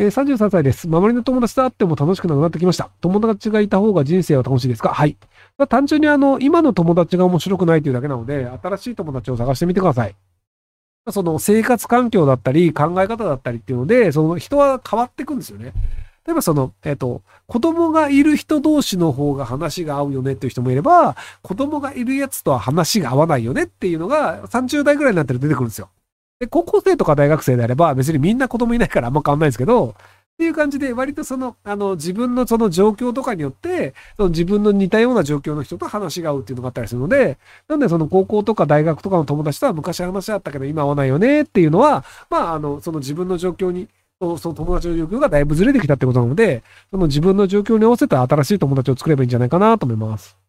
えー、33歳です。周りの友達と会っても楽しくなくなってきました。友達がいた方が人生は楽しいですか？はい。単純にあの、今の友達が面白くないというだけなので、新しい友達を探してみてください。その生活環境だったり、考え方だったりっていうので、その人は変わっていくんですよね。例えばその、えっ、ー、と、子供がいる人同士の方が話が合うよねっていう人もいれば、子供がいるやつとは話が合わないよねっていうのが30代ぐらいになったら出てくるんですよ。で、高校生とか大学生であれば別にみんな子供いないからあんま変わんないですけど、っていう感じで、割とその、あの、自分のその状況とかによって、その自分の似たような状況の人と話が合うっていうのがあったりするので、なんでその高校とか大学とかの友達とは昔話あったけど今合わないよねっていうのは、まあ、あの、その自分の状況に、その友達の状況がだいぶずれてきたってことなので、その自分の状況に合わせた新しい友達を作ればいいんじゃないかなと思います。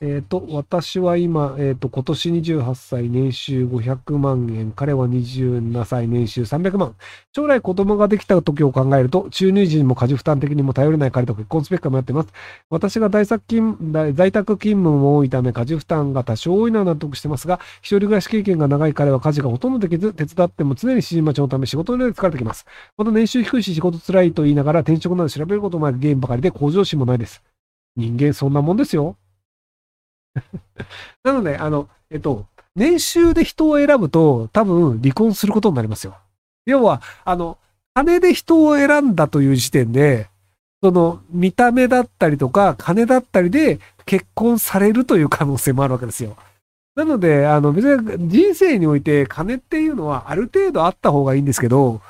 えっ、ー、と、私は今、えっ、ー、と、今年28歳、年収500万円。彼は27歳、年収300万。将来子供ができた時を考えると、注入時にも家事負担的にも頼れない彼と結婚すべきか迷ってます。私が在宅勤在宅勤務も多いため、家事負担が多少多いのは納得してますが、一人暮らし経験が長い彼は家事がほとんどできず、手伝っても常に指示待ちのため仕事の量で疲れてきます。また年収低いし仕事辛いと言いながら転職など調べることもないゲームばかりで向上心もないです。人間そんなもんですよ。なので、あの、えっと、年収で人を選ぶと多分離婚することになりますよ。要は、あの、金で人を選んだという時点で、その見た目だったりとか金だったりで結婚されるという可能性もあるわけですよ。なので、あの別に人生において金っていうのはある程度あった方がいいんですけど、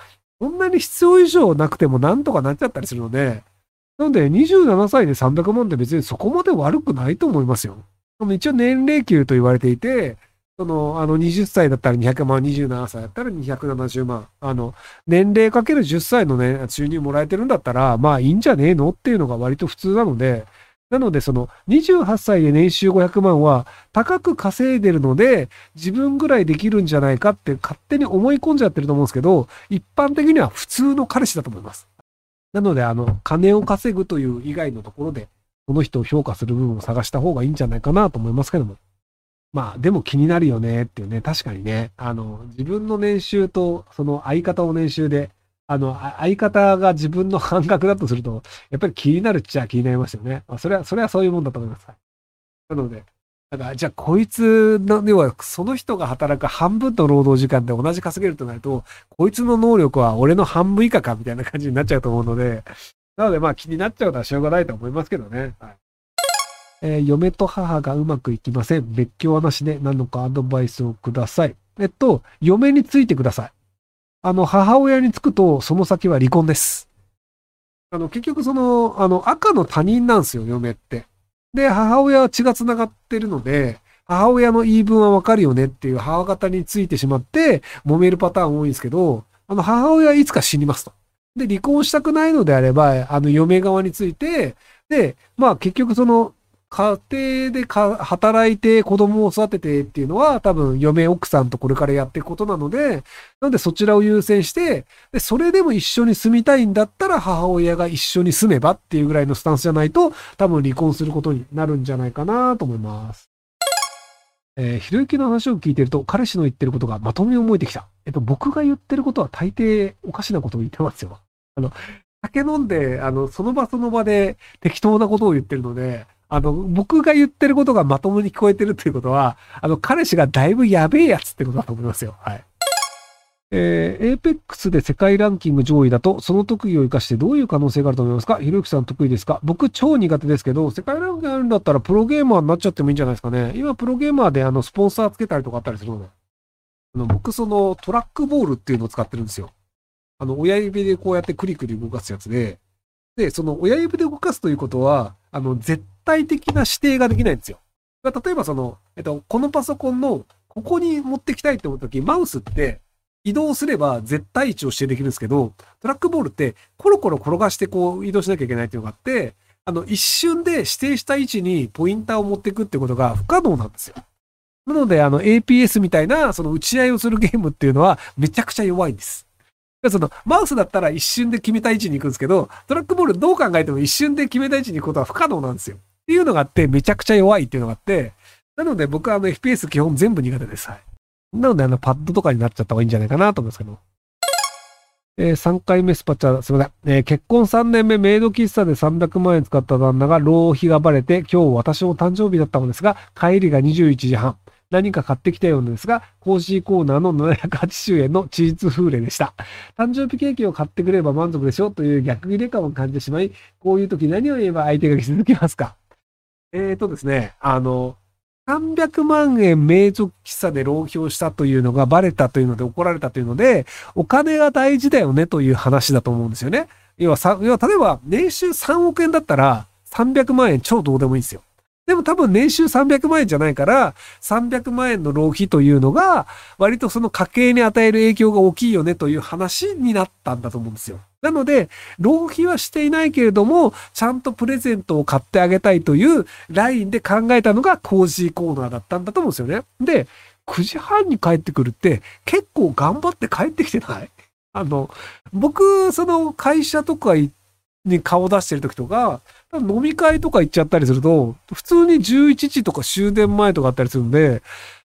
そんなに必要以上なくてもなんとかなっちゃったりするので、なので27歳で300万って別にそこまで悪くないと思いますよ。一応年齢級と言われていて、その、あの、20歳だったら200万、27歳だったら270万。あの、年齢かける10歳のね、収入もらえてるんだったら、まあいいんじゃねえのっていうのが割と普通なので、なので、その、28歳で年収500万は高く稼いでるので、自分ぐらいできるんじゃないかって勝手に思い込んじゃってると思うんですけど、一般的には普通の彼氏だと思います。なので、あの、金を稼ぐという以外のところで、この人を評価する部分を探した方がいいんじゃないかなと思いますけども。まあ、でも気になるよねっていうね、確かにね、あの、自分の年収と、その相方の年収で、あの、相方が自分の半額だとすると、やっぱり気になるっちゃ気になりますよね。まあ、それは、それはそういうもんだと思います。なので、だから、じゃあ、こいつの、要は、その人が働く半分の労働時間で同じ稼げるとなると、こいつの能力は俺の半分以下かみたいな感じになっちゃうと思うので、なので、まあ気になっちゃうのはしょうがないと思いますけどね。はい。えー、嫁と母がうまくいきません。別居はなしで何のかアドバイスをください。えっと、嫁についてください。あの、母親につくと、その先は離婚です。あの、結局その、あの、赤の他人なんですよ、嫁って。で、母親は血が繋がってるので、母親の言い分はわかるよねっていう母方についてしまって、揉めるパターン多いんですけど、あの、母親はいつか死にますと。で、離婚したくないのであれば、あの、嫁側について、で、まあ結局その、家庭で働いて子供を育ててっていうのは多分嫁奥さんとこれからやっていくことなので、なんでそちらを優先して、で、それでも一緒に住みたいんだったら母親が一緒に住めばっていうぐらいのスタンスじゃないと多分離婚することになるんじゃないかなと思います。えー、ひろゆきの話を聞いてると彼氏の言ってることがまともに思えてきた。えっと、僕が言ってることは大抵おかしなことを言ってますよ。あの、酒飲んで、あの、その場その場で適当なことを言ってるので、あの、僕が言ってることがまともに聞こえてるということは、あの、彼氏がだいぶやべえやつってことだと思いますよ。はい。えー、エーペックスで世界ランキング上位だと、その特技を活かしてどういう可能性があると思いますか？ひろゆきさん得意ですか？僕超苦手ですけど、世界ランキングあるんだったらプロゲーマーになっちゃってもいいんじゃないですかね。今プロゲーマーであの、スポンサーつけたりとかあったりするので。あの、僕そのトラックボールっていうのを使ってるんですよ。あの、親指でこうやってクリクリ動かすやつで、で、その親指で動かすということは、あの、絶対的な指定ができないんですよ。例えばその、えっと、このパソコンの、ここに持ってきたいって思った時、マウスって移動すれば絶対位置を指定できるんですけど、トラックボールってコロコロ転がしてこう移動しなきゃいけないっていうのがあって、あの、一瞬で指定した位置にポインターを持っていくってことが不可能なんですよ。なので、あの、APS みたいな、その打ち合いをするゲームっていうのはめちゃくちゃ弱いんです。その、マウスだったら一瞬で決めた位置に行くんですけど、トラックボールどう考えても一瞬で決めた位置に行くことは不可能なんですよ。っていうのがあって、めちゃくちゃ弱いっていうのがあって、なので僕はあの FPS 基本全部苦手です。はい。なのであのパッドとかになっちゃった方がいいんじゃないかなと思いますけど。えー、3回目スパチャ、すみません。えー、結婚3年目メイド喫茶で300万円使った旦那が浪費がバレて、今日私の誕生日だったのですが、帰りが21時半。何か買ってきたようですが、コージーコーナーの780円のチーズフーレでした。誕生日ケーキを買ってくれば満足でしょという逆切れ感を感じてしまい、こういう時何を言えば相手が気づきますか？えーとですね、あの、300万円名族喫茶で浪費をしたというのがバレたというので怒られたというので、お金が大事だよねという話だと思うんですよね。要は、要は例えば年収3億円だったら300万円超どうでもいいんですよ。でも多分年収300万円じゃないから、300万円の浪費というのが、割とその家計に与える影響が大きいよねという話になったんだと思うんですよ。なので、浪費はしていないけれども、ちゃんとプレゼントを買ってあげたいというラインで考えたのがコージーコーナーだったんだと思うんですよね。で、9時半に帰ってくるって結構頑張って帰ってきてない？あの、僕、その会社とか行っに顔出してる時とか、飲み会とか行っちゃったりすると、普通に11時とか終電前とかあったりするんで、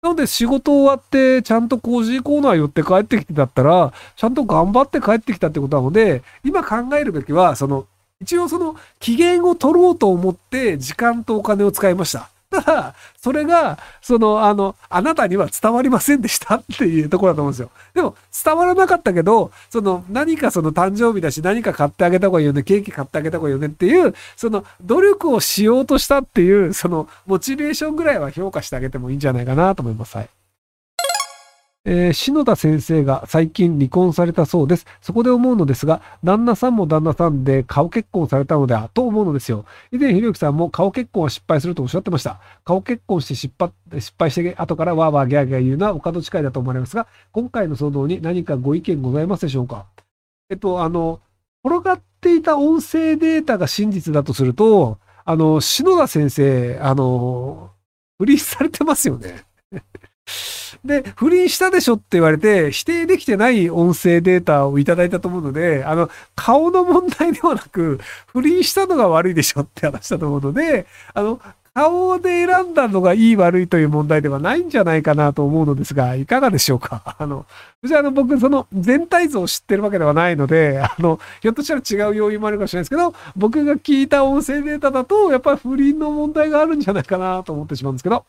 なので仕事終わってちゃんと工事コーナー寄って帰ってきてだったら、ちゃんと頑張って帰ってきたってことなので、今考えるべきは、その、一応その機嫌を取ろうと思って時間とお金を使いました。ただ、それが、その、あの、あなたには伝わりませんでしたっていうところだと思うんですよ。でも、伝わらなかったけど、その、何かその誕生日だし、何か買ってあげた方がいいよね、ケーキ買ってあげた方がいいよねっていう、その、努力をしようとしたっていう、その、モチベーションぐらいは評価してあげてもいいんじゃないかなと思います。はい。えー、篠田先生が最近離婚されたそうです。そこで思うのですが、旦那さんも旦那さんで顔結婚されたのではと思うのですよ。以前、ひろゆきさんも顔結婚は失敗するとおっしゃってました。顔結婚して失敗失敗して後からわーわーギャーギャー言うのはお門違いだと思われますが、今回の騒動に何かご意見ございますでしょうか？えっと、あの、転がっていた音声データが真実だとすると、あの、篠田先生、あの、不倫されてますよね。で、不倫したでしょって言われて、否定できてない音声データをいただいたと思うので、あの、顔の問題ではなく、不倫したのが悪いでしょって話だと思うので、あの、顔で選んだのがいい悪いという問題ではないんじゃないかなと思うのですが、いかがでしょうか？あの、じゃあ、あの、僕、その全体像を知ってるわけではないので、あの、ひょっとしたら違う要因もあるかもしれないですけど、僕が聞いた音声データだと、やっぱり不倫の問題があるんじゃないかなと思ってしまうんですけど、